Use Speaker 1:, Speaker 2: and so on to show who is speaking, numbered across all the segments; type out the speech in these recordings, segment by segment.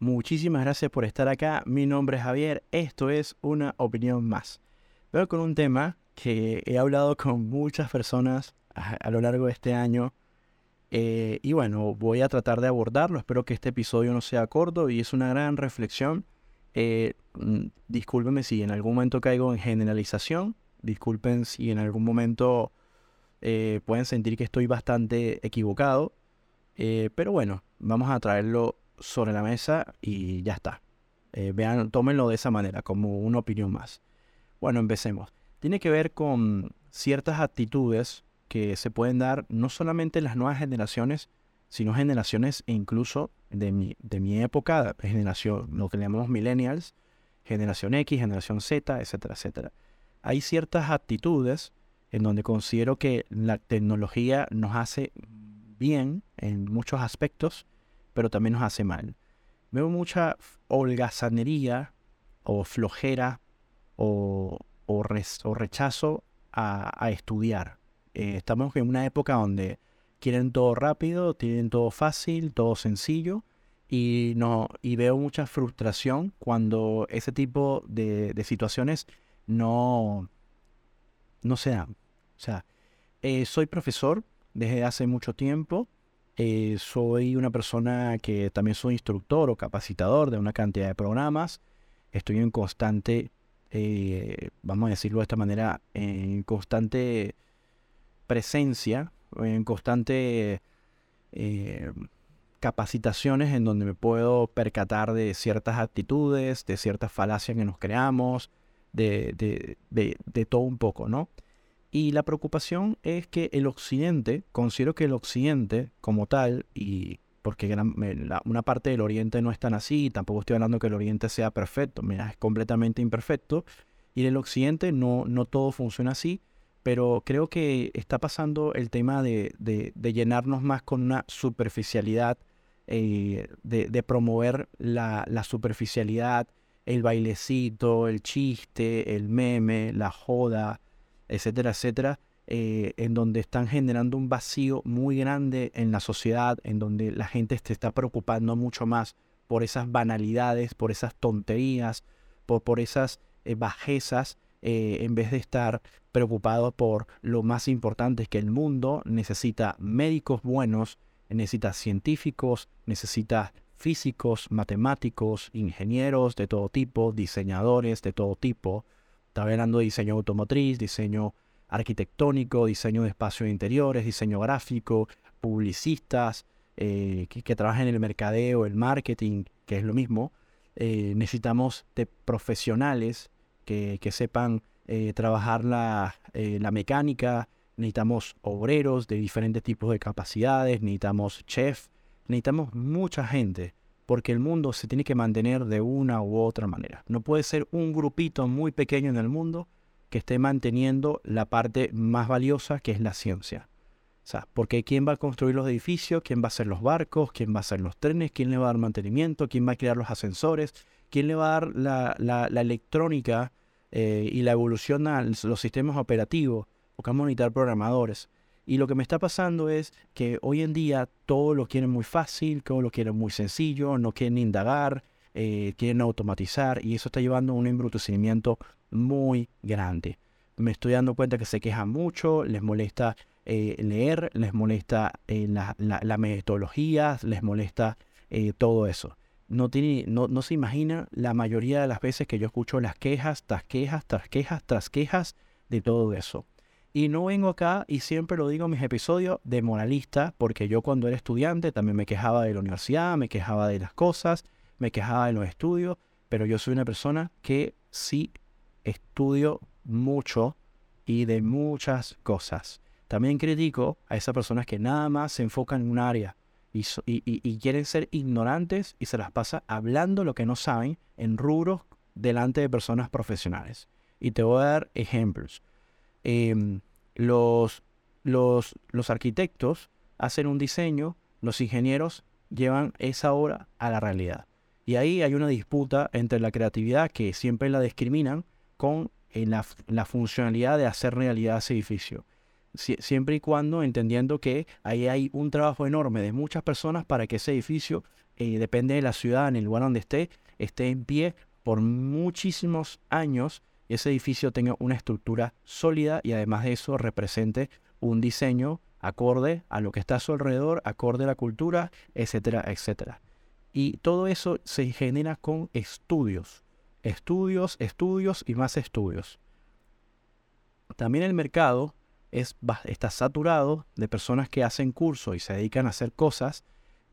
Speaker 1: Muchísimas gracias por estar acá. Mi nombre es Javier. Esto es una opinión más. Veo con un tema que he hablado con muchas personas a, lo largo de este año. Eh, y bueno, voy a tratar de abordarlo. Espero que este episodio no sea corto y es una gran reflexión. Eh, mm, discúlpenme si en algún momento caigo en generalización. Disculpen si en algún momento eh, pueden sentir que estoy bastante equivocado. Eh, pero bueno, vamos a traerlo sobre la mesa y ya está. Eh, vean, tómenlo de esa manera, como una opinión más. Bueno, empecemos. Tiene que ver con ciertas actitudes que se pueden dar no solamente en las nuevas generaciones, sino generaciones e incluso de mi, de mi época, generación, lo que llamamos millennials, generación X, generación Z, etcétera, etcétera. Hay ciertas actitudes en donde considero que la tecnología nos hace bien en muchos aspectos, pero también nos hace mal. Veo mucha holgazanería o flojera o, rechazo a, estudiar. Eh, estamos en una época donde quieren todo rápido, tienen todo fácil, todo sencillo, y, no, y veo mucha frustración cuando ese tipo de, de situaciones no, no se dan. O sea, eh, soy profesor desde hace mucho tiempo. Eh, soy una persona que también soy instructor o capacitador de una cantidad de programas. Estoy en constante, eh, vamos a decirlo de esta manera, en constante presencia, en constante capacitaciones en donde me puedo percatar de ciertas actitudes, de ciertas falacias que nos creamos, de, de todo un poco, ¿no? Y la preocupación es que el occidente, considero que el occidente como tal, y porque una parte del oriente no es tan así, tampoco estoy hablando que el oriente sea perfecto, mira, es completamente imperfecto, y en el occidente no, no todo funciona así, pero creo que está pasando el tema de, llenarnos más con una superficialidad, eh, de, promover la superficialidad, el bailecito, el chiste, el meme, la joda, etcétera, etcétera, eh, en donde están generando un vacío muy grande en la sociedad, en donde la gente se está preocupando mucho más por esas banalidades, por esas tonterías, por, por esas eh, bajezas, eh, en vez de estar preocupado por lo más importante que el mundo necesita médicos buenos, necesita científicos, necesita físicos, matemáticos, ingenieros de todo tipo, diseñadores de todo tipo, estaba hablando de diseño automotriz, diseño arquitectónico, diseño de espacios interiores, diseño gráfico, publicistas eh, que, trabajan en el mercadeo, el marketing, que es lo mismo. Eh, necesitamos de profesionales que, sepan eh, trabajar la, la mecánica, necesitamos obreros de diferentes tipos de capacidades, necesitamos chef, necesitamos mucha gente porque el mundo se tiene que mantener de una u otra manera. No puede ser un grupito muy pequeño en el mundo que esté manteniendo la parte más valiosa que es la ciencia. O sea, porque ¿quién va a construir los edificios? ¿Quién va a hacer los barcos? ¿Quién va a hacer los trenes? ¿Quién le va a dar mantenimiento? ¿Quién va a crear los ascensores? ¿Quién le va a dar la, electrónica eh, y la evolución a los sistemas operativos? A necesitar programadores. Y lo que me está pasando es que hoy en día todo lo quieren muy fácil, todo lo quieren muy sencillo, no quieren indagar, eh, quieren automatizar y eso está llevando a un embrutecimiento muy grande. Me estoy dando cuenta que se quejan mucho, les molesta eh, leer, les molesta eh, la, metodología, les molesta todo eso. No, tiene, no, no se imagina la mayoría de las veces que yo escucho las quejas tras quejas, tras quejas, tras quejas de todo eso. Y no vengo acá, y siempre lo digo en mis episodios, de moralista, porque yo cuando era estudiante también me quejaba de la universidad, me quejaba de las cosas, me quejaba de los estudios, pero yo soy una persona que sí estudio mucho y de muchas cosas. También critico a esas personas que nada más se enfocan en un área y, quieren ser ignorantes y se las pasa hablando lo que no saben en rubros delante de personas profesionales. Y te voy a dar ejemplos. Em, los, los, los arquitectos hacen un diseño, los ingenieros llevan esa obra a la realidad. Y ahí hay una disputa entre la creatividad, que siempre la discriminan, con eh, la, funcionalidad de hacer realidad ese edificio. siempre y cuando entendiendo que ahí hay un trabajo enorme de muchas personas para que ese edificio, eh, depende de la ciudad, en el lugar donde esté, esté en pie por muchísimos años ese edificio tenga una estructura sólida y además de eso represente un diseño acorde a lo que está a su alrededor, acorde a la cultura, etcétera, etcétera. Y todo eso se genera con estudios, estudios, estudios y más estudios. También el mercado es, está saturado de personas que hacen cursos y se dedican a hacer cosas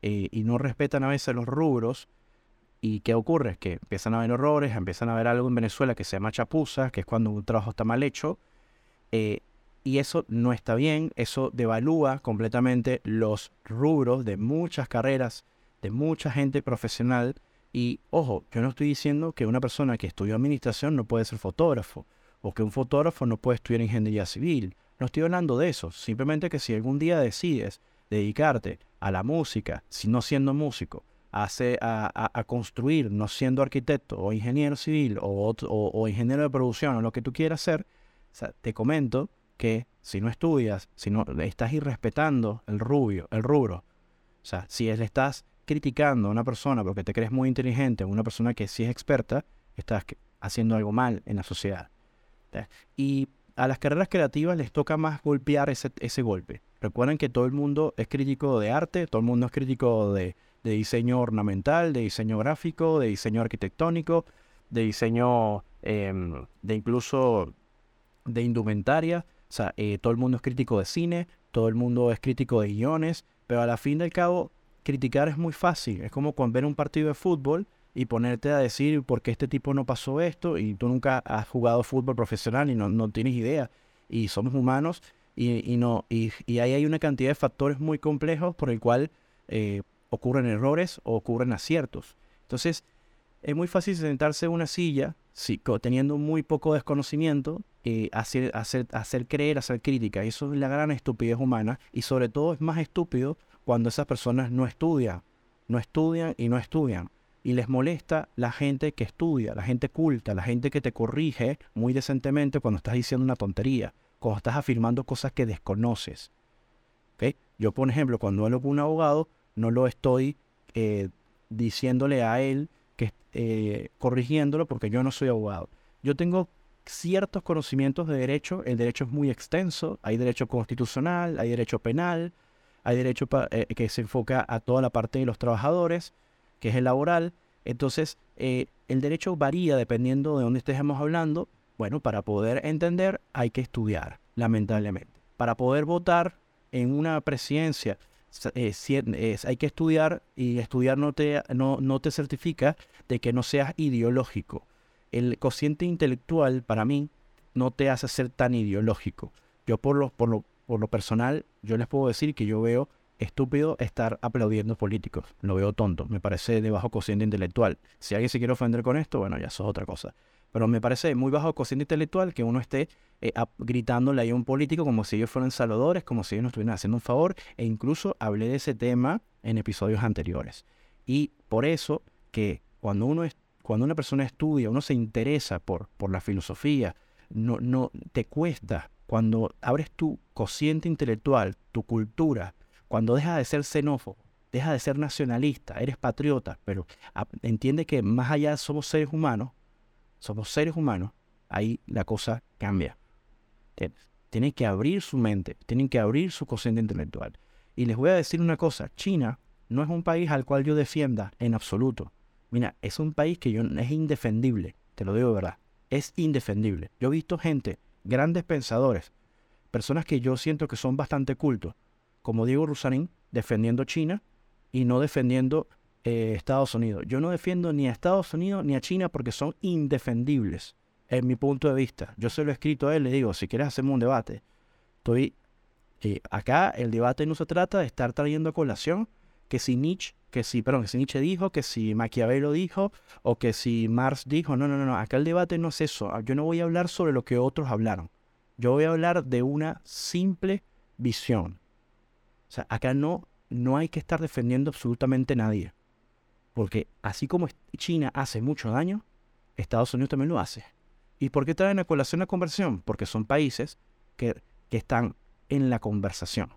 Speaker 1: eh, y no respetan a veces los rubros. ¿Y qué ocurre? Que empiezan a haber errores, empiezan a ver algo en Venezuela que se llama chapuza, que es cuando un trabajo está mal hecho. Eh, y eso no está bien, eso devalúa completamente los rubros de muchas carreras, de mucha gente profesional. Y ojo, yo no estoy diciendo que una persona que estudió administración no puede ser fotógrafo, o que un fotógrafo no puede estudiar ingeniería civil. No estoy hablando de eso, simplemente que si algún día decides dedicarte a la música, si no siendo músico, a, a, construir, no siendo arquitecto o ingeniero civil o, o, ingeniero de producción o lo que tú quieras hacer, te comento que si no estudias, si no estás irrespetando el rubio, el rubro, o sea, si le estás criticando a una persona porque te crees muy inteligente, una persona que sí es experta, estás haciendo algo mal en la sociedad. Y a las carreras creativas les toca más golpear ese, ese golpe. Recuerden que todo el mundo es crítico de arte, todo el mundo es crítico de, diseño ornamental, de diseño gráfico, de diseño arquitectónico, de diseño em, de incluso de indumentaria. O sea, eh, todo el mundo es crítico de cine, todo el mundo es crítico de guiones, pero a la fin del cabo, criticar es muy fácil. Es como con ver un partido de fútbol y ponerte a decir por qué este tipo no pasó esto y tú nunca has jugado fútbol profesional y no, tienes idea. Y somos humanos y, no, y, ahí hay una cantidad de factores muy complejos por el cual eh, ocurren errores o ocurren aciertos. Entonces, es muy fácil sentarse en una silla teniendo muy poco desconocimiento eh, hacer, hacer, hacer creer, hacer crítica. Y eso es la gran estupidez humana. Y sobre todo es más estúpido cuando esas personas no estudian. No estudian y no estudian. Y les molesta la gente que estudia, la gente culta, la gente que te corrige muy decentemente cuando estás diciendo una tontería, cuando estás afirmando cosas que desconoces. ¿Okay? Yo, por ejemplo, cuando hablo con un abogado, no lo estoy eh, diciéndole a él que eh, corrigiéndolo porque yo no soy abogado. Yo tengo ciertos conocimientos de derecho. El derecho es muy extenso. Hay derecho constitucional, hay derecho penal, hay derecho eh, que se enfoca a toda la parte de los trabajadores, que es el laboral. Entonces, el derecho varía dependiendo de dónde estemos hablando. Bueno, para poder entender hay que estudiar, lamentablemente. Para poder votar en una presidencia eh, hay que estudiar y estudiar no te, no, no te certifica de que no seas ideológico el cociente intelectual para mí no te hace ser tan ideológico. Yo por lo, por lo, por lo personal, yo les puedo decir que yo veo estúpido estar aplaudiendo políticos. Lo veo tonto. Me parece de bajo cociente intelectual. Si alguien se quiere ofender con esto, bueno, ya eso es otra cosa. Pero me parece muy bajo cociente intelectual que uno esté eh, gritándole a un político como si ellos fueran salvadores, como si ellos nos estuvieran haciendo un favor. E incluso hablé de ese tema en episodios anteriores. Y por eso que cuando uno es cuando una persona estudia, uno se interesa por, por la filosofía, no, no te cuesta. Cuando abres tu cociente intelectual, tu cultura, cuando dejas de ser xenófobo, dejas de ser nacionalista, eres patriota, pero entiende que más allá somos seres humanos, somos seres humanos, ahí la cosa cambia. Tienen que abrir su mente, tienen que abrir su cociente intelectual. Y les voy a decir una cosa, China no es un país al cual yo defienda en absoluto. Mira, es un país que yo, es indefendible, te lo digo de verdad. Es indefendible. Yo he visto gente, grandes pensadores, personas que yo siento que son bastante cultos, como Diego Rusarín, defendiendo China y no defendiendo eh, Estados Unidos. Yo no defiendo ni a Estados Unidos ni a China porque son indefendibles, en mi punto de vista. Yo se lo he escrito a él, le digo, si quieres hacemos un debate. Estoy eh, acá, el debate no se trata de estar trayendo a colación que si Nietzsche que si, perdón, que si Nietzsche dijo, que si Maquiavelo dijo, o que si Marx dijo. No, no, no, no. Acá el debate no es eso. Yo no voy a hablar sobre lo que otros hablaron. Yo voy a hablar de una simple visión. O sea, acá no, no hay que estar defendiendo absolutamente nadie. Porque así como China hace mucho daño, Estados Unidos también lo hace. ¿Y por qué traen a colación la conversión? Porque son países que, que están en la conversación,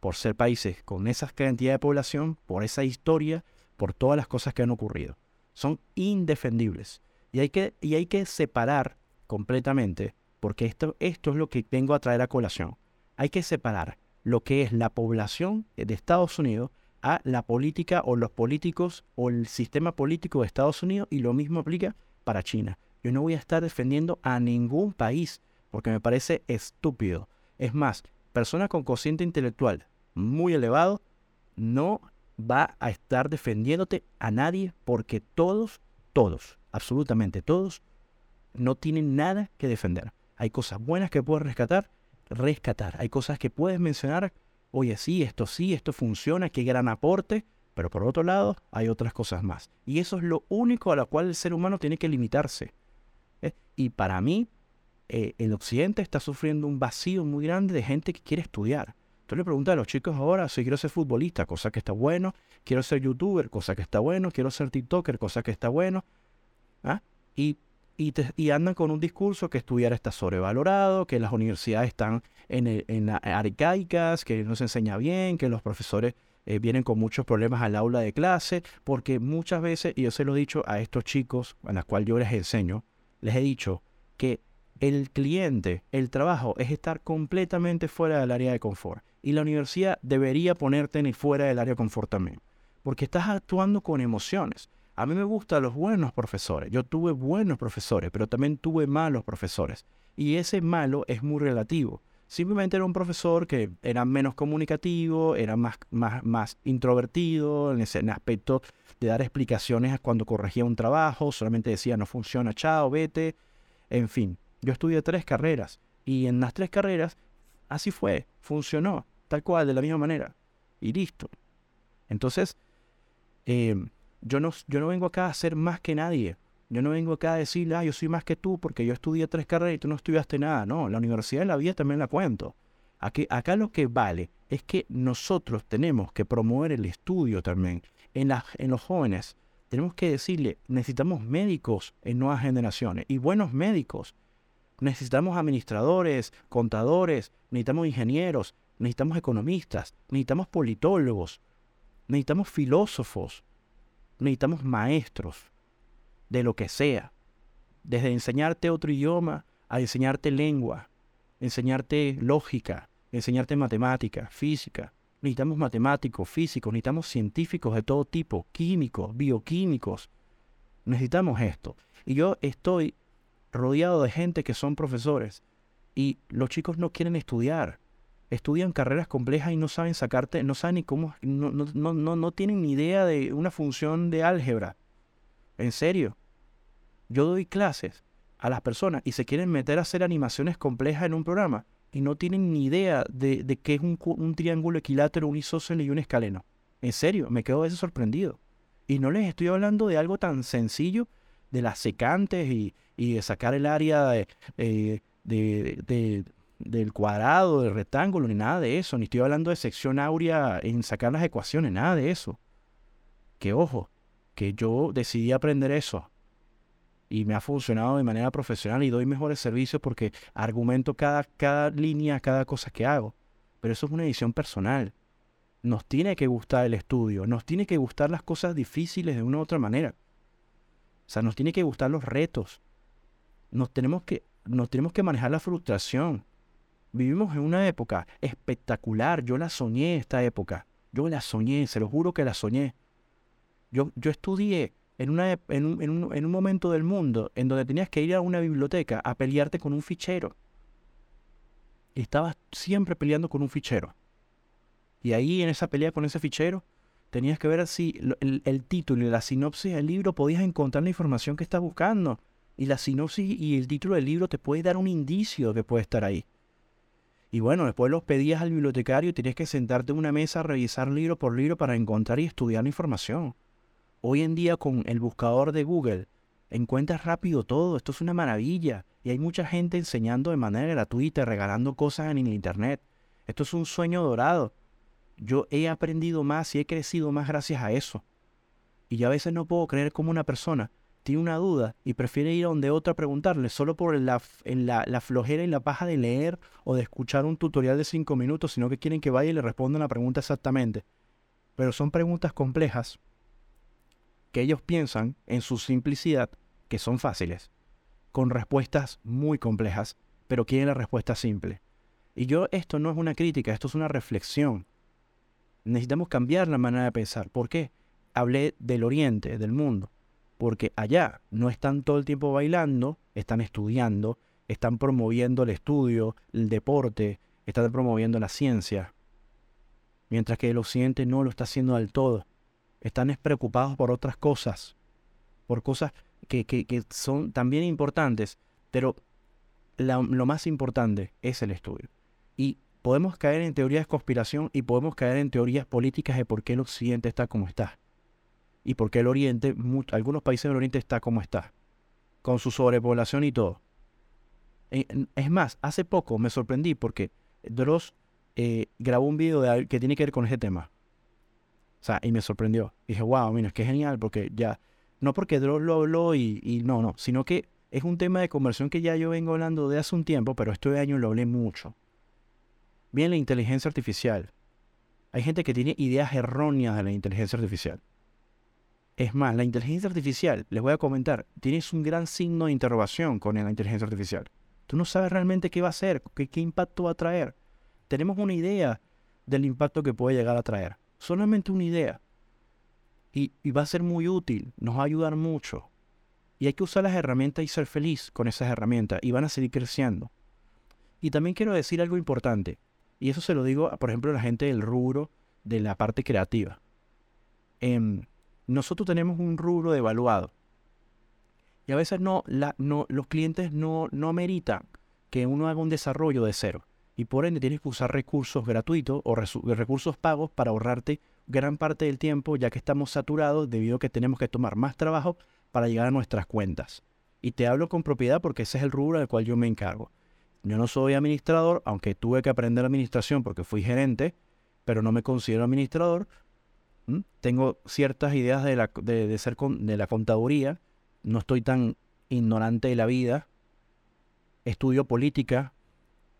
Speaker 1: por ser países con esa cantidad de población, por esa historia, por todas las cosas que han ocurrido. Son indefendibles. Y hay que, y hay que separar completamente, porque esto, esto es lo que vengo a traer a colación. Hay que separar lo que es la población de Estados Unidos a la política o los políticos o el sistema político de Estados Unidos y lo mismo aplica para China. Yo no voy a estar defendiendo a ningún país porque me parece estúpido. Es más, persona con cociente intelectual muy elevado no va a estar defendiéndote a nadie porque todos, todos, absolutamente todos, no tienen nada que defender. Hay cosas buenas que puedes rescatar, rescatar. Hay cosas que puedes mencionar, oye, sí, esto sí, esto funciona, qué gran aporte, pero por otro lado hay otras cosas más. Y eso es lo único a lo cual el ser humano tiene que limitarse. ¿eh? Y para mí, eh, el occidente está sufriendo un vacío muy grande de gente que quiere estudiar. Tú le preguntas a los chicos ahora si quiero ser futbolista, cosa que está bueno, quiero ser youtuber, cosa que está bueno, quiero ser tiktoker, cosa que está bueno. ¿ah? Y, y, andan con un discurso que estudiar está sobrevalorado, que las universidades están en, en arcaicas, que no se enseña bien, que los profesores eh, vienen con muchos problemas al aula de clase, porque muchas veces, y yo se lo he dicho a estos chicos, a los cuales yo les enseño, les he dicho que el cliente, el trabajo es estar completamente fuera del área de confort. Y la universidad debería ponerte ni fuera del área de confort también. Porque estás actuando con emociones. A mí me gustan los buenos profesores. Yo tuve buenos profesores, pero también tuve malos profesores. Y ese malo es muy relativo. Simplemente era un profesor que era menos comunicativo, era más, más, más introvertido en ese aspecto de dar explicaciones cuando corregía un trabajo, solamente decía no funciona, chao, vete. En fin, yo estudié tres carreras y en las tres carreras así fue, funcionó, tal cual, de la misma manera. Y listo. Entonces, em, yo, no, yo no vengo acá a ser más que nadie. Yo no vengo acá a decir, ah, yo soy más que tú porque yo estudié tres carreras y tú no estudiaste nada. No, la universidad de la vida también la cuento. Aquí, acá lo que vale es que nosotros tenemos que promover el estudio también en, en los jóvenes. Tenemos que decirle, necesitamos médicos en nuevas generaciones y buenos médicos. Necesitamos administradores, contadores, necesitamos ingenieros, necesitamos economistas, necesitamos politólogos, necesitamos filósofos, necesitamos maestros de lo que sea. Desde enseñarte otro idioma a enseñarte lengua, enseñarte lógica, enseñarte matemática, física. Necesitamos matemáticos, físicos, necesitamos científicos de todo tipo, químicos, bioquímicos. Necesitamos esto. Y yo estoy rodeado de gente que son profesores y los chicos no quieren estudiar. Estudian carreras complejas y no saben sacarte, no saben ni cómo, no, no, no, no tienen ni idea de una función de álgebra. En serio. Yo doy clases a las personas y se quieren meter a hacer animaciones complejas en un programa y no tienen ni idea de, de qué es un, triángulo equilátero, un isósceles y un escaleno. En serio, me quedo a veces sorprendido. Y no les estoy hablando de algo tan sencillo de las secantes y, de sacar el área eh, de, del cuadrado, del rectángulo, ni nada de eso. Ni estoy hablando de sección áurea en sacar las ecuaciones, nada de eso. Que ojo, que yo decidí aprender eso y me ha funcionado de manera profesional y doy mejores servicios porque argumento cada, cada línea, cada cosa que hago. Pero eso es una edición personal. Nos tiene que gustar el estudio, nos tiene que gustar las cosas difíciles de una u otra manera. O sea, nos tiene que gustar los retos. Nos tenemos que, nos tenemos que manejar la frustración. Vivimos en una época espectacular. Yo la soñé esta época. Yo la soñé, se lo juro que la soñé. Yo, yo estudié en, una, en, un, en, un, en un momento del mundo en donde tenías que ir a una biblioteca a pelearte con un fichero. Y estabas siempre peleando con un fichero. Y ahí en esa pelea con ese fichero, tenías que ver si el, el, título y la sinopsis del libro podías encontrar la información que estás buscando. Y la sinopsis y el título del libro te puede dar un indicio de que puede estar ahí. Y bueno, después los pedías al bibliotecario y tenías que sentarte en una mesa a revisar libro por libro para encontrar y estudiar la información. Hoy en día con el buscador de Google encuentras rápido todo, esto es una maravilla. Y hay mucha gente enseñando de manera gratuita, regalando cosas en el Internet. Esto es un sueño dorado. Yo he aprendido más y he crecido más gracias a eso. Y yo a veces no puedo creer cómo una persona tiene una duda y prefiere ir a donde otra a preguntarle solo por la, la, flojera y la paja de leer o de escuchar un tutorial de cinco minutos, sino que quieren que vaya y le respondan la pregunta exactamente. Pero son preguntas complejas que ellos piensan en su simplicidad que son fáciles, con respuestas muy complejas, pero quieren la respuesta simple. Y yo, esto no es una crítica, esto es una reflexión. Necesitamos cambiar la manera de pensar. ¿Por qué? Hablé del oriente, del mundo porque allá no están todo el tiempo bailando, están estudiando, están promoviendo el estudio, el deporte, están promoviendo la ciencia. Mientras que el occidente no lo está haciendo del todo. Están preocupados por otras cosas, por cosas que, que, son también importantes, pero lo más importante es el estudio. Y podemos caer en teorías de conspiración y podemos caer en teorías políticas de por qué el occidente está como está y por qué el Oriente, algunos países del Oriente está como está, con su sobrepoblación y todo. E, es más, hace poco me sorprendí porque Dross eh, grabó un video que tiene que ver con ese tema. O sea, y me sorprendió. dije, wow, mira, es que genial, porque ya, no porque Dross lo habló y, y no, no, sino que es un tema de conversión que ya yo vengo hablando de hace un tiempo, pero este año lo hablé mucho. Bien, la inteligencia artificial. Hay gente que tiene ideas erróneas de la inteligencia artificial. Es más, la inteligencia artificial, les voy a comentar, tienes un gran signo de interrogación con la inteligencia artificial. Tú no sabes realmente qué va a hacer, qué, impacto va a traer. Tenemos una idea del impacto que puede llegar a traer. Solamente una idea. Y, y, va a ser muy útil, nos va a ayudar mucho. Y hay que usar las herramientas y ser feliz con esas herramientas. Y van a seguir creciendo. Y también quiero decir algo importante. Y eso se lo digo, por ejemplo, a la gente del rubro de la parte creativa. Eh, nosotros tenemos un rubro de evaluado. Y a veces no, los clientes no, no meritan que uno haga un desarrollo de cero. Y por ende tienes que usar recursos gratuitos o recursos pagos para ahorrarte gran parte del tiempo, ya que estamos saturados debido a que tenemos que tomar más trabajo para llegar a nuestras cuentas. Y te hablo con propiedad porque ese es el rubro del cual yo me encargo. Yo no soy administrador, aunque tuve que aprender administración porque fui gerente, pero no me considero administrador tengo ciertas ideas de, la, de, ser de la contaduría, no estoy tan ignorante de la vida, estudio política,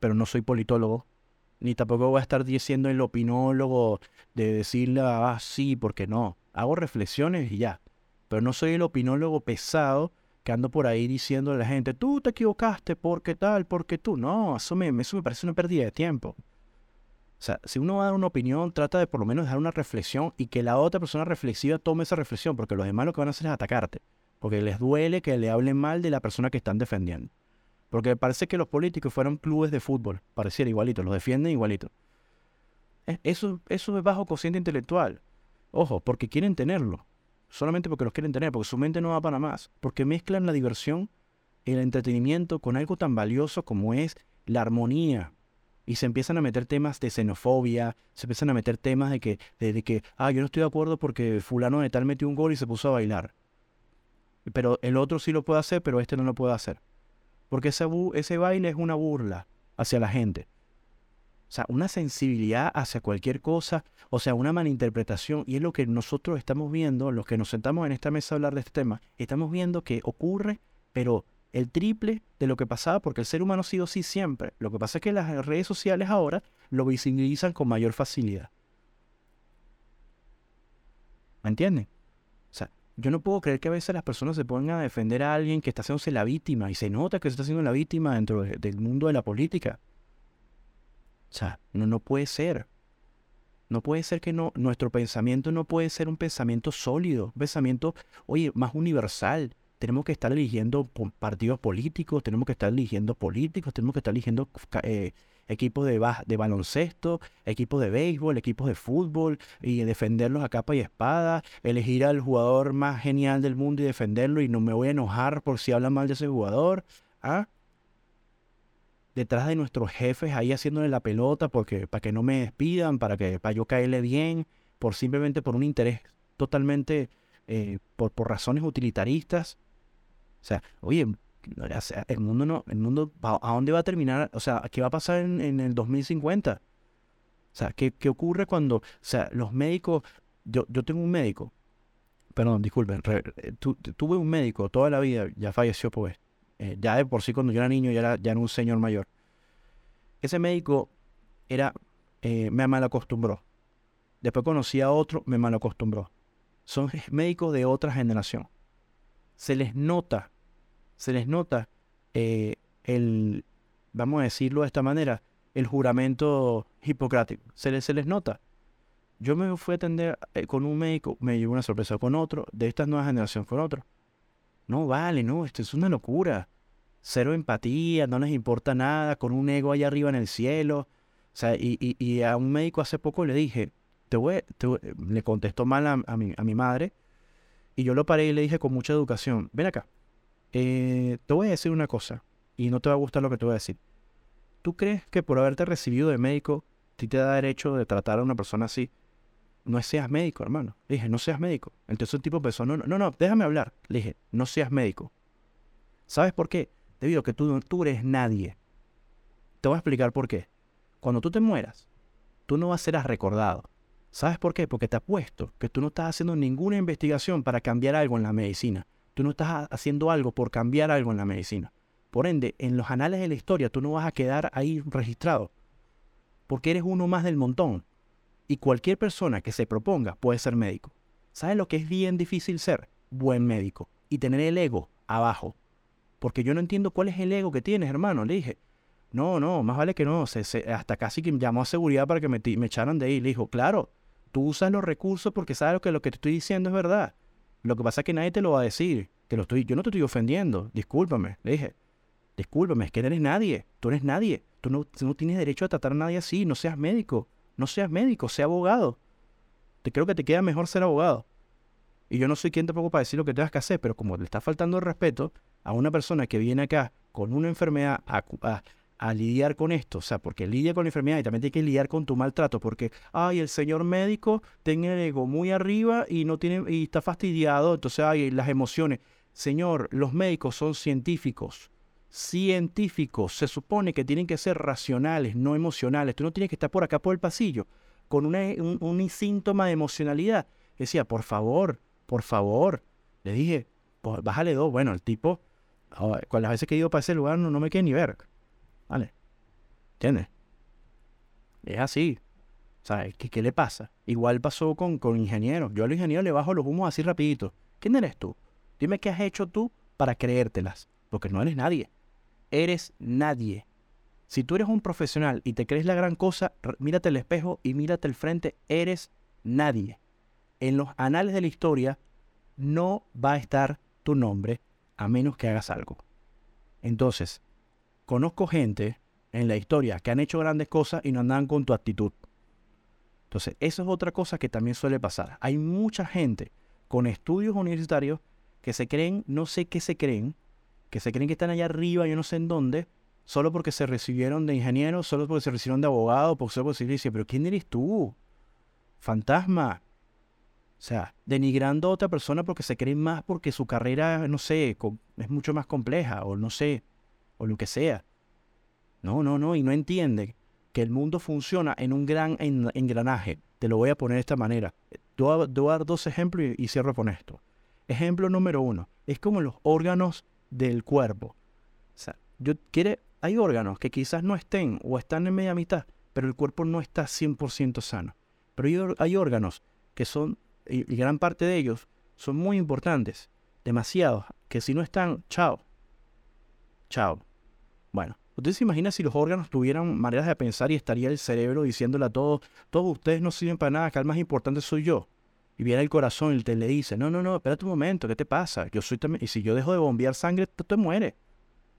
Speaker 1: pero no soy politólogo, ni tampoco voy a estar diciendo el opinólogo de decirle, ah, sí, porque no, hago reflexiones y ya, pero no soy el opinólogo pesado que ando por ahí diciendo a la gente, tú te equivocaste, porque tal, porque tú, no, eso me, eso me parece una pérdida de tiempo. O sea, si uno va a dar una opinión, trata de por lo menos dejar una reflexión y que la otra persona reflexiva tome esa reflexión, porque los demás lo que van a hacer es atacarte, porque les duele que le hablen mal de la persona que están defendiendo. Porque parece que los políticos fueron clubes de fútbol, pareciera igualito, los defienden igualito. Eso, eso es bajo cociente intelectual. Ojo, porque quieren tenerlo. Solamente porque los quieren tener, porque su mente no va para más. Porque mezclan la diversión, el entretenimiento con algo tan valioso como es la armonía, y se empiezan a meter temas de xenofobia, se empiezan a meter temas de que, de, que, ah, yo no estoy de acuerdo porque fulano de tal metió un gol y se puso a bailar. Pero el otro sí lo puede hacer, pero este no lo puede hacer. Porque ese, ese baile es una burla hacia la gente. O sea, una sensibilidad hacia cualquier cosa, o sea, una malinterpretación. Y es lo que nosotros estamos viendo, los que nos sentamos en esta mesa a hablar de este tema, estamos viendo que ocurre, pero el triple de lo que pasaba, porque el ser humano ha sido así siempre. Lo que pasa es que las redes sociales ahora lo visibilizan con mayor facilidad. ¿Me entienden? O sea, yo no puedo creer que a veces las personas se pongan a defender a alguien que está haciéndose la víctima y se nota que se está haciendo la víctima dentro del mundo de la política. O sea, no, no puede ser. No puede ser que no, nuestro pensamiento no puede ser un pensamiento sólido, un pensamiento, oye, más universal, tenemos que estar eligiendo partidos políticos, tenemos que estar eligiendo políticos, tenemos que estar eligiendo eh, equipos de, de baloncesto, equipos de béisbol, equipos de fútbol y defenderlos a capa y espada, elegir al jugador más genial del mundo y defenderlo y no me voy a enojar por si hablan mal de ese jugador. ¿ah? Detrás de nuestros jefes ahí haciéndole la pelota porque, para que no me despidan, para, que, para yo caerle bien, por simplemente por un interés totalmente eh, por, por razones utilitaristas. O sea, oye, el mundo no, el mundo, ¿a dónde va a terminar? O sea, ¿qué va a pasar en, el 2050? O sea, ¿qué, ¿qué, ocurre cuando, o sea, los médicos, yo, yo tengo un médico, perdón, disculpen, eh, tuve un médico toda la vida, ya falleció pues, eh, ya de por sí cuando yo era niño ya era, ya era un señor mayor. Ese médico era, eh, me mal acostumbró. Después conocí a otro, me mal acostumbró. Son médicos de otra generación. Se les nota, se les nota el, vamos a decirlo de esta manera, el juramento hipocrático. Se les, se les nota. Yo me fui a atender eh, con un médico, me llevó una sorpresa con otro, de esta nueva generación con otro. No vale, no, esto es una locura. Cero empatía, no les importa nada, con un ego allá arriba en el cielo. O sea, y, y, a un médico hace poco le dije, te voy, le contestó mal a, mi, a mi madre, y yo lo paré y le dije con mucha educación, ven acá, eh, te voy a decir una cosa, y no te va a gustar lo que te voy a decir. ¿Tú crees que por haberte recibido de médico, ti te da derecho de tratar a una persona así? no seas médico, hermano. Le dije, no seas médico. Entonces el tipo pensó, no, no, no, déjame hablar. Le dije, no seas médico. ¿Sabes por qué? Debido a que tú, tú eres nadie. Te voy a explicar por qué. Cuando tú te mueras, tú no vas a ser recordado. ¿Sabes por qué? Porque te apuesto que tú no estás haciendo ninguna investigación para cambiar algo en la medicina. Tú no estás haciendo algo por cambiar algo en la medicina. Por ende, en los anales de la historia tú no vas a quedar ahí registrado. Porque eres uno más del montón. Y cualquier persona que se proponga puede ser médico. ¿Sabes lo que es bien difícil ser? Buen médico. Y tener el ego abajo. Porque yo no entiendo cuál es el ego que tienes, hermano. Le dije, no, no, más vale que no. hasta casi que me llamó a seguridad para que me, echaran de ahí. Le dijo, claro, tú usas los recursos porque sabes que lo que te estoy diciendo es verdad. Lo que pasa es que nadie te lo va a decir. Te lo estoy, yo no te estoy ofendiendo. Discúlpame. Le dije, discúlpame, es que no eres nadie. Tú eres nadie. Tú no, tú no tienes derecho a tratar a nadie así. No seas médico. No seas médico, sea abogado. Te creo que te queda mejor ser abogado. Y yo no soy quien tampoco para decir lo que tengas que hacer, pero como le está faltando el respeto a una persona que viene acá con una enfermedad lidiar con esto, o sea, porque lidia con la enfermedad y también tiene que lidiar con tu maltrato, porque, ay, el señor médico tiene el ego muy arriba y no tiene y está fastidiado, entonces, ay, las emociones. Señor, los médicos son científicos científicos. Se supone que tienen que ser racionales, no emocionales. Tú no tienes que estar por acá por el pasillo con un, síntoma de emocionalidad. Decía, por favor, por favor. Le dije, pues, bájale dos. Bueno, el tipo, oh, con las veces que he ido para ese lugar, no, no me quiere ni ver. ¿Vale? ¿Entiendes? Es así. ¿Sabes? ¿Qué, ¿Qué, le pasa? Igual pasó con, con ingenieros. Yo al ingeniero le bajo los humos así rapidito. ¿Quién eres tú? Dime qué has hecho tú para creértelas. Porque no eres nadie eres nadie. Si tú eres un profesional y te crees la gran cosa, mírate el espejo y mírate el frente, eres nadie. En los anales de la historia no va a estar tu nombre a menos que hagas algo. Entonces, conozco gente en la historia que han hecho grandes cosas y no andan con tu actitud. Entonces, eso es otra cosa que también suele pasar. Hay mucha gente con estudios universitarios que se creen, no sé qué se creen, que se creen que están allá arriba, yo no sé en dónde, solo porque se recibieron de ingeniero, solo porque se recibieron de abogado, porque solo porque se pero ¿quién eres tú? Fantasma. O sea, denigrando a otra persona porque se creen más porque su carrera, no sé, es mucho más compleja, o no sé, o lo que sea. No, no, no, y no entiende que el mundo funciona en un gran engranaje. Te lo voy a poner de esta manera. Te voy a, dar dos ejemplos y, y cierro con esto. Ejemplo número uno. Es como los órganos del cuerpo. O sea, yo, quiere, hay órganos que quizás no estén o están en media mitad, pero el cuerpo no está 100% sano. Pero hay, órganos que son, y, gran parte de ellos, son muy importantes, demasiados, que si no están, chao. Chao. Bueno, ¿usted se imagina si los órganos tuvieran maneras de pensar y estaría el cerebro diciéndole a todos, todos ustedes no sirven para nada, que el más importante soy yo? y viene el corazón y le dice, no, no, no, espérate un momento, ¿qué te pasa? Yo soy también, y si yo dejo de bombear sangre, tú te mueres.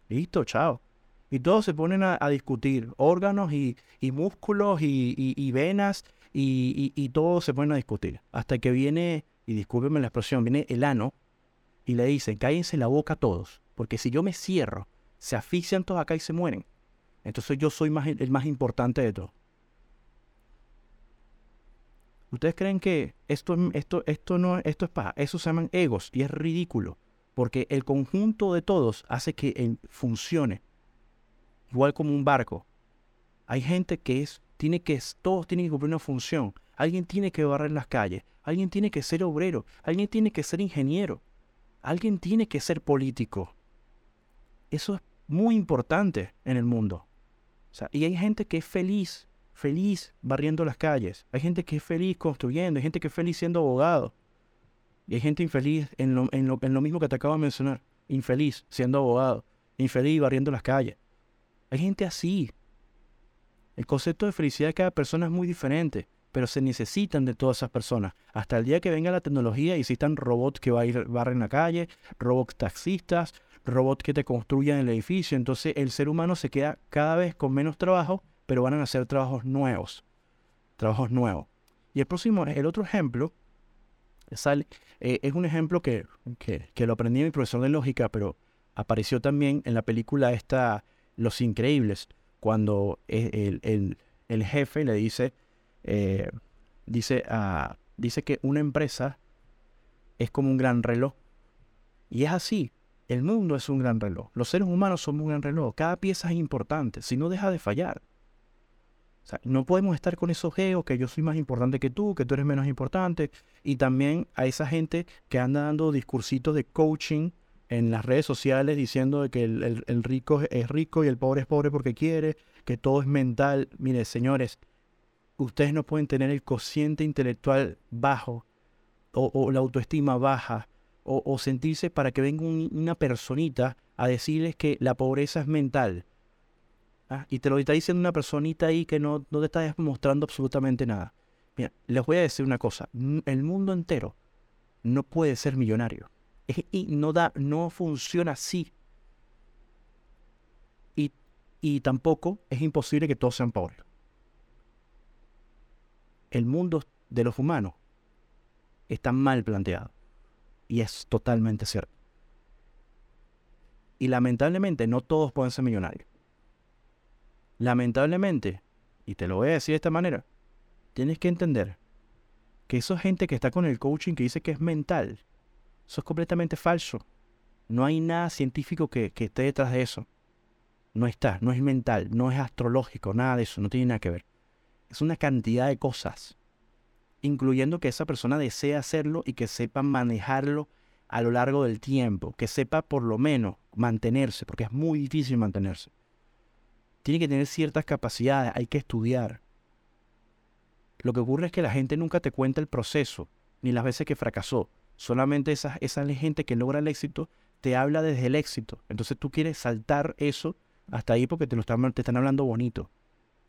Speaker 1: Listo, chao. Y todos se ponen a, discutir, órganos y, músculos y, venas y, todos se ponen a discutir. Hasta que viene, y discúlpenme la expresión, viene el ano y le dicen, cállense la boca a todos, porque si yo me cierro, se asfixian todos acá y se mueren. Entonces yo soy el más importante de todos. ¿Ustedes creen que esto, esto, esto, no, esto es paja? Eso se llaman egos y es ridículo. Porque el conjunto de todos hace que funcione. Igual como un barco. Hay gente que es, tiene que, todos tienen que cumplir una función. alguien tiene que barrer las calles, alguien tiene que ser obrero, alguien tiene que ser ingeniero, alguien tiene que ser político. Eso es muy importante en el mundo. y hay gente que es feliz, feliz barriendo las calles. Hay gente que es feliz construyendo, hay gente que es feliz siendo abogado. Y hay gente infeliz en lo, en lo mismo que te acabo de mencionar. Infeliz siendo abogado, infeliz barriendo las calles. Hay gente así. El concepto de felicidad de cada persona es muy diferente, pero se necesitan de todas esas personas. Hasta el día que venga la tecnología y existan robots que barren la calle, robots taxistas, robots que te construyan el edificio. Entonces el ser humano se queda cada vez con menos trabajo, pero van a hacer trabajos nuevos. Trabajos nuevos. Y el próximo, el otro ejemplo, sale, eh, es un ejemplo que, que, lo aprendí mi profesor de lógica, pero apareció también en la película esta Los Increíbles cuando e, el, jefe le dice, eh, dice, dice que una empresa es como un gran reloj. Y es así. El mundo es un gran reloj. Los seres humanos somos un gran reloj. Cada pieza es importante. Si no deja de fallar. no podemos estar con esos geos que yo soy más importante que tú, que tú eres menos importante. Y también a esa gente que anda dando discursitos de coaching en las redes sociales diciendo que el, rico es rico y el pobre es pobre porque quiere, que todo es mental. Mire, señores, ustedes no pueden tener el cociente intelectual bajo o, la autoestima baja o, sentirse para que venga una personita a decirles que la pobreza es mental. ¿ah? Y te lo está diciendo una personita ahí que no, no te está demostrando absolutamente nada. Mira, les voy a decir una cosa. El mundo entero no puede ser millonario y no, da, no funciona así. Y, y tampoco es imposible que todos sean pobres. El mundo de los humanos está mal planteado. Y es totalmente cierto. Y lamentablemente no todos pueden ser millonarios. Lamentablemente, y te lo voy a decir de esta manera, tienes que entender que esa gente que está con el coaching que dice que es mental, eso es completamente falso. No hay nada científico que, esté detrás de eso. No está, no es mental, no es astrológico, nada de eso, no tiene nada que ver. Es una cantidad de cosas, incluyendo que esa persona desea hacerlo y que sepa manejarlo a lo largo del tiempo, que sepa por lo menos mantenerse, porque es muy difícil mantenerse. Tiene que tener ciertas capacidades, hay que estudiar. Lo que ocurre es que la gente nunca te cuenta el proceso, ni las veces que fracasó. Solamente esa, esa gente que logra el éxito te habla desde el éxito. Entonces tú quieres saltar eso hasta ahí porque te lo están, te están hablando bonito.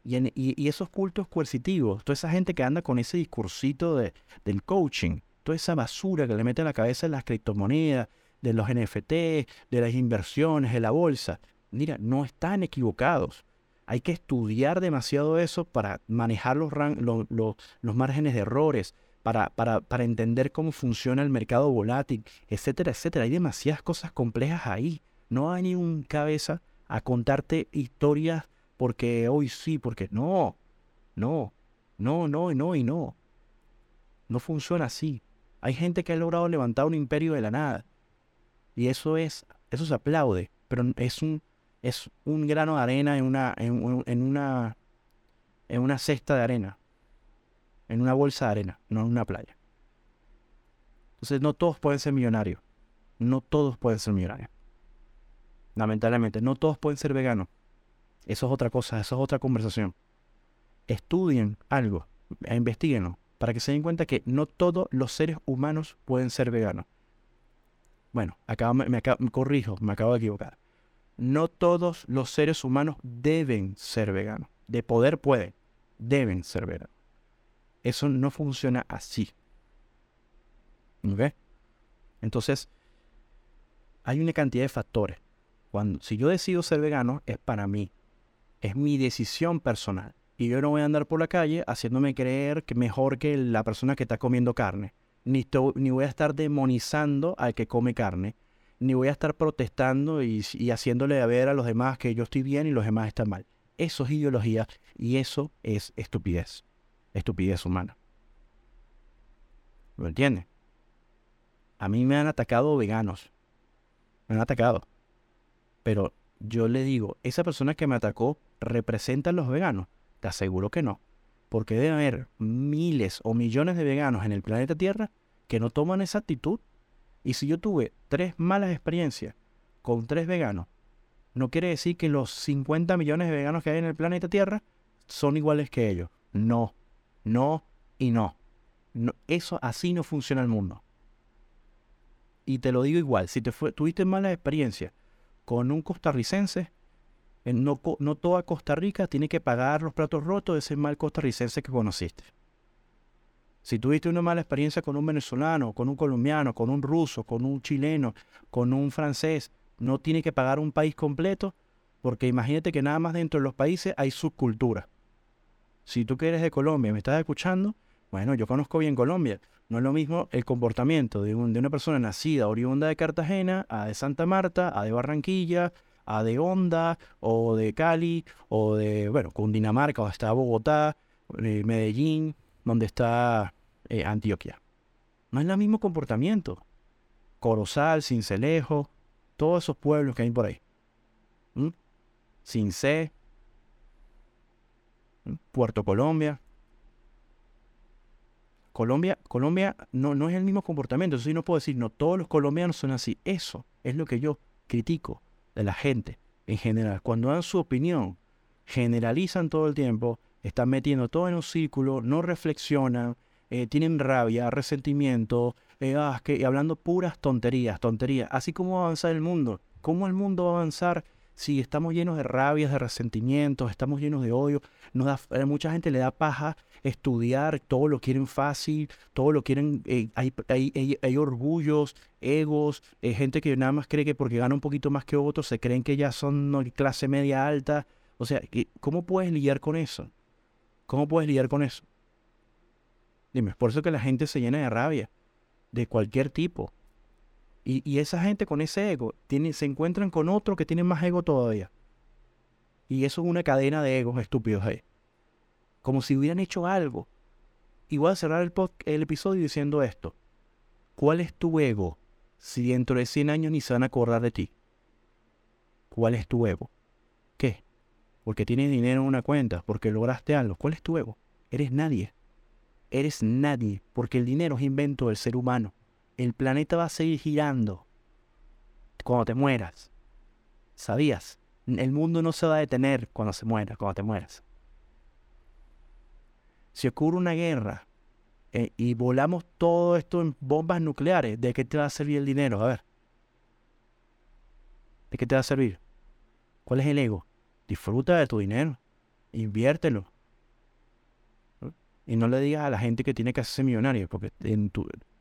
Speaker 1: Y, esos cultos coercitivos, toda esa gente que anda con ese discursito de, del coaching, toda esa basura que le mete a la cabeza de las criptomonedas, de los NFT, de las inversiones, de la bolsa. Mira, no están equivocados. Hay que estudiar demasiado eso para manejar los, los, los márgenes de errores, para, para, para entender cómo funciona el mercado volátil, etcétera, etcétera. Hay demasiadas cosas complejas ahí. No hay ni un cabeza a contarte historias porque hoy sí, porque no, no, no, no, no y no. No funciona así. Hay gente que ha logrado levantar un imperio de la nada. Y eso es, eso se aplaude, pero es un, es un grano de arena en una, en una, en una cesta de arena en una bolsa de arena, no en una playa. Entonces no todos pueden ser millonarios. No todos pueden ser millonarios. Lamentablemente, no todos pueden ser veganos. Eso es otra cosa, eso es otra conversación. Estudien algo, e investiguenlo, para que se den cuenta que no todos los seres humanos pueden ser veganos. Bueno, me, me corrijo, me acabo de equivocar. No todos los seres humanos deben ser veganos. De poder pueden, deben ser veganos. Eso no funciona así. ¿Ok? Entonces, hay una cantidad de factores. Cuando, si yo decido ser vegano, es para mí. Es mi decisión personal. Y yo no voy a andar por la calle haciéndome creer que mejor que la persona que está comiendo carne. Ni, ni voy a estar demonizando al que come carne. Ni voy a estar protestando y, y haciéndole a ver a los demás que yo estoy bien y los demás están mal. Eso es ideología y eso es estupidez estupidez humana. ¿Lo entiendes? A mí me han atacado veganos. Me han atacado. Pero yo le digo, ¿esa persona que me atacó representa a los veganos? Te aseguro que no. Porque debe haber miles o millones de veganos en el planeta Tierra que no toman esa actitud. Y si yo tuve tres malas experiencias con tres veganos, no quiere decir que los 50 millones de veganos que hay en el planeta Tierra son iguales que ellos. No, no y no. no eso así no funciona el mundo. Y te lo digo igual, si te tuviste malas experiencias con un costarricense, no, no toda Costa Rica tiene que pagar los platos rotos de ese mal costarricense que conociste. Si tuviste una mala experiencia con un venezolano, con un colombiano, con un ruso, con un chileno, con un francés, no tiene que pagar un país completo, porque imagínate que nada más dentro de los países hay subcultura. Si tú que eres de Colombia me estás escuchando, bueno, yo conozco bien Colombia. No es lo mismo el comportamiento de, un, de una persona nacida oriunda de Cartagena, a de Santa Marta, a de Barranquilla, a de Honda, o de Cali, o de, bueno, Cundinamarca, o está Bogotá, eh, Medellín, donde está eh, Antioquia. No es el mismo comportamiento. Corozal, Cincelejo, todos esos pueblos que hay por ahí. ¿Mm? Cincé, ¿Mm? Puerto Colombia. Colombia, Colombia no, no es el mismo comportamiento. Eso sí no puedo decir, no, todos los colombianos son así. Eso es lo que yo critico de la gente en general. Cuando dan su opinión, generalizan todo el tiempo, están metiendo todo en un círculo, no reflexionan, eh, tienen rabia, resentimiento, eh, ah, que, hablando puras tonterías, tonterías. Así como va a avanzar el mundo. ¿Cómo el mundo va a avanzar si estamos llenos de rabias, de resentimientos, estamos llenos de odio? Nos da, a mucha gente le da paja estudiar, todo lo quieren fácil, todo lo quieren, eh, hay, hay, hay, orgullos, egos, gente que nada más cree que porque gana un poquito más que otros se creen que ya son clase media alta. O sea, ¿cómo puedes lidiar con eso? ¿Cómo puedes lidiar con eso? Dime, por eso que la gente se llena de rabia, de cualquier tipo. Y, esa gente con ese ego tiene, se encuentran con otro que tiene más ego todavía. Y eso es una cadena de egos estúpidos ahí. Como si hubieran hecho algo. Y voy a cerrar el, el episodio diciendo esto. ¿Cuál es tu ego si dentro de 100 años ni se van a acordar de ti? ¿Cuál es tu ego? ¿Qué? Porque tienes dinero en una cuenta, porque lograste algo. ¿Cuál es tu ego? Eres nadie eres nadie, porque el dinero es invento del ser humano. El planeta va a seguir girando cuando te mueras. ¿Sabías? El mundo no se va a detener cuando se muera, cuando te mueras. Si ocurre una guerra eh, y volamos todo esto en bombas nucleares, ¿de qué te va a servir el dinero? A ver. ¿De qué te va a servir? ¿Cuál es el ego? Disfruta de tu dinero. Inviértelo. Y no le digas a la gente que tiene que hacerse millonario, porque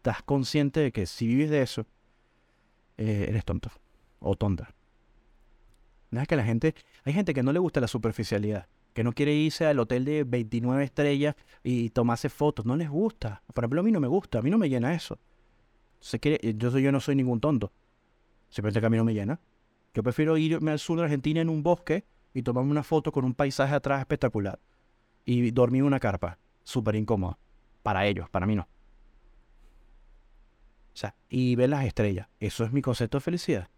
Speaker 1: estás consciente de que si vives de eso, eh, eres tonto o tonta. No es que la gente, hay gente que no le gusta la superficialidad, que no quiere irse al hotel de 29 estrellas y tomarse fotos, no les gusta. Por ejemplo, a mí no me gusta, a mí no me llena eso. Quiere, yo, yo no soy ningún tonto, simplemente que a mí no me llena. Yo prefiero irme al sur de Argentina en un bosque y tomarme una foto con un paisaje atrás espectacular y dormir en una carpa súper incómodo. Para ellos, para mí no. O sea, y ver las estrellas. Eso es mi concepto de felicidad.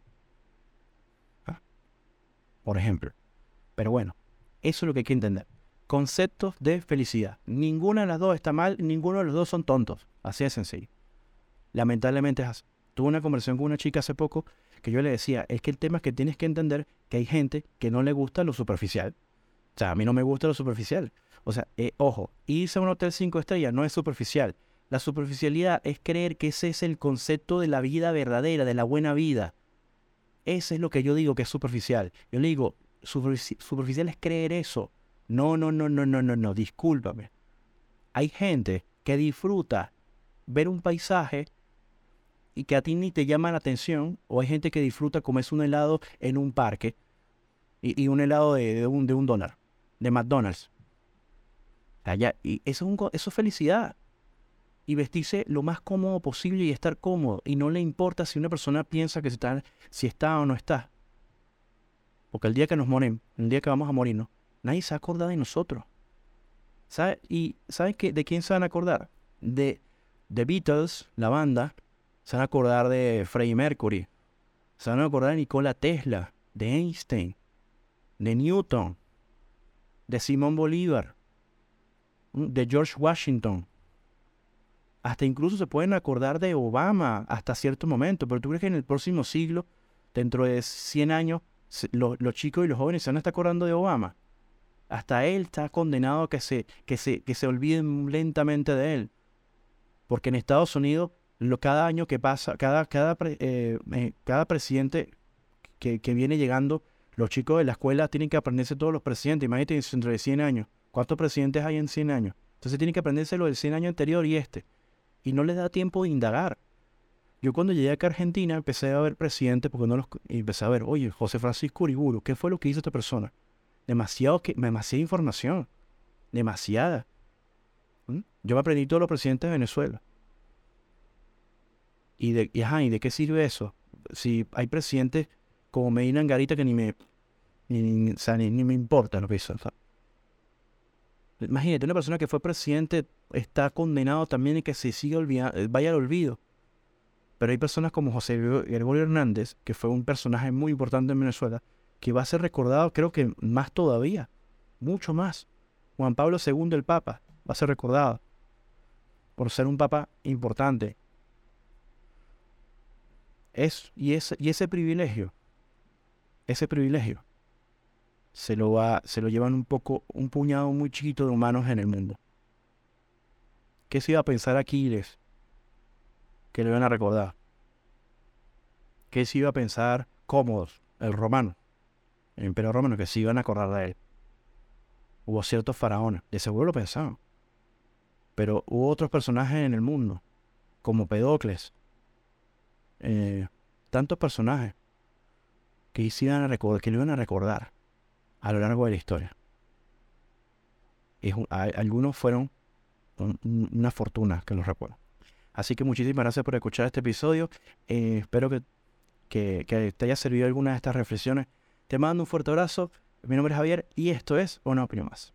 Speaker 1: ¿Ah? Por ejemplo. Pero bueno, eso es lo que hay que entender. Conceptos de felicidad. Ninguna de las dos está mal, ninguno de los dos son tontos. Así de sencillo. Lamentablemente es así. Tuve una conversación con una chica hace poco que yo le decía, es que el tema es que tienes que entender que hay gente que no le gusta lo superficial. O sea, a mí no me gusta lo superficial. O sea, eh, ojo, irse a un hotel cinco estrellas no es superficial. La superficialidad es creer que ese es el concepto de la vida verdadera, de la buena vida. Ese es lo que yo digo que es superficial. Yo le digo, superficial es creer eso. No, no, no, no, no, no, no, discúlpame. Hay gente que disfruta ver un paisaje y que a ti ni te llama la atención, o hay gente que disfruta comerse un helado en un parque y, un helado de, un, de un dólar, de McDonald's y eso es, eso felicidad. Y vestirse lo más cómodo posible y estar cómodo. Y no le importa si una persona piensa que está, si está o no está. Porque el día que nos morimos, el día que vamos a morirnos, nadie se acuerda de nosotros. ¿Y saben qué? de quién se van a acordar? De The Beatles, la banda. Se van a acordar de Freddie Mercury. Se van a acordar de Nikola Tesla, de Einstein, de Newton, de Simón Bolívar, de George Washington. Hasta incluso se pueden acordar de Obama hasta cierto momento, pero tú crees que en el próximo siglo, dentro de 100 años, los chicos y los jóvenes se van a estar acordando de Obama. Hasta él está condenado a que se, que se, que se olviden lentamente de él. Porque en Estados Unidos, lo, cada año que pasa, cada, cada, eh, eh, cada presidente que, que, viene llegando, los chicos de la escuela tienen que aprenderse todos los presidentes. Imagínate dentro de 100 años. ¿Cuántos presidentes hay en 100 años? Entonces tienen que aprenderse lo del 100 años anterior y este. Y no les da tiempo de indagar. Yo cuando llegué acá a Argentina empecé a ver presidentes porque no los y empecé a ver, oye, José Francisco Uriburu, ¿qué fue lo que hizo esta persona? Demasiado que, demasiada información. Demasiada. ¿Mm? Yo me aprendí todos los presidentes de Venezuela. ¿Y de, ¿y de qué sirve eso? Si hay presidentes como Medina Angarita que ni me, ni, ni, me importa lo que hizo. Imagínate, una persona que fue presidente está condenado también y que se siga olvidando, eh, vaya al olvido. Pero hay personas como José Gregorio Hernández, que fue un personaje muy importante en Venezuela, que va a ser recordado, creo que más todavía, mucho más. Juan Pablo II, el Papa, va a ser recordado por ser un Papa importante. Es, y, ese, y ese privilegio, ese privilegio, se lo, va, se lo llevan un poco, un puñado muy chiquito de humanos en el mundo. ¿Qué se iba a pensar Aquiles? Que le iban a recordar. ¿Qué se iba a pensar Cómodos, el romano? el imperio romano, que se iban a acordar de él. Hubo ciertos faraones, de seguro lo pensaban. Pero hubo otros personajes en el mundo, como Pedocles, eh, tantos personajes que, iban a recordar, que lo iban a recordar a lo largo de la historia. Y algunos fueron una fortuna que los recuerdo. Así que muchísimas gracias por escuchar este episodio. Eh, espero que, que, que, te haya servido alguna de estas reflexiones te mando un fuerte abrazo. Mi nombre es Javier y esto es Una Opinión Más.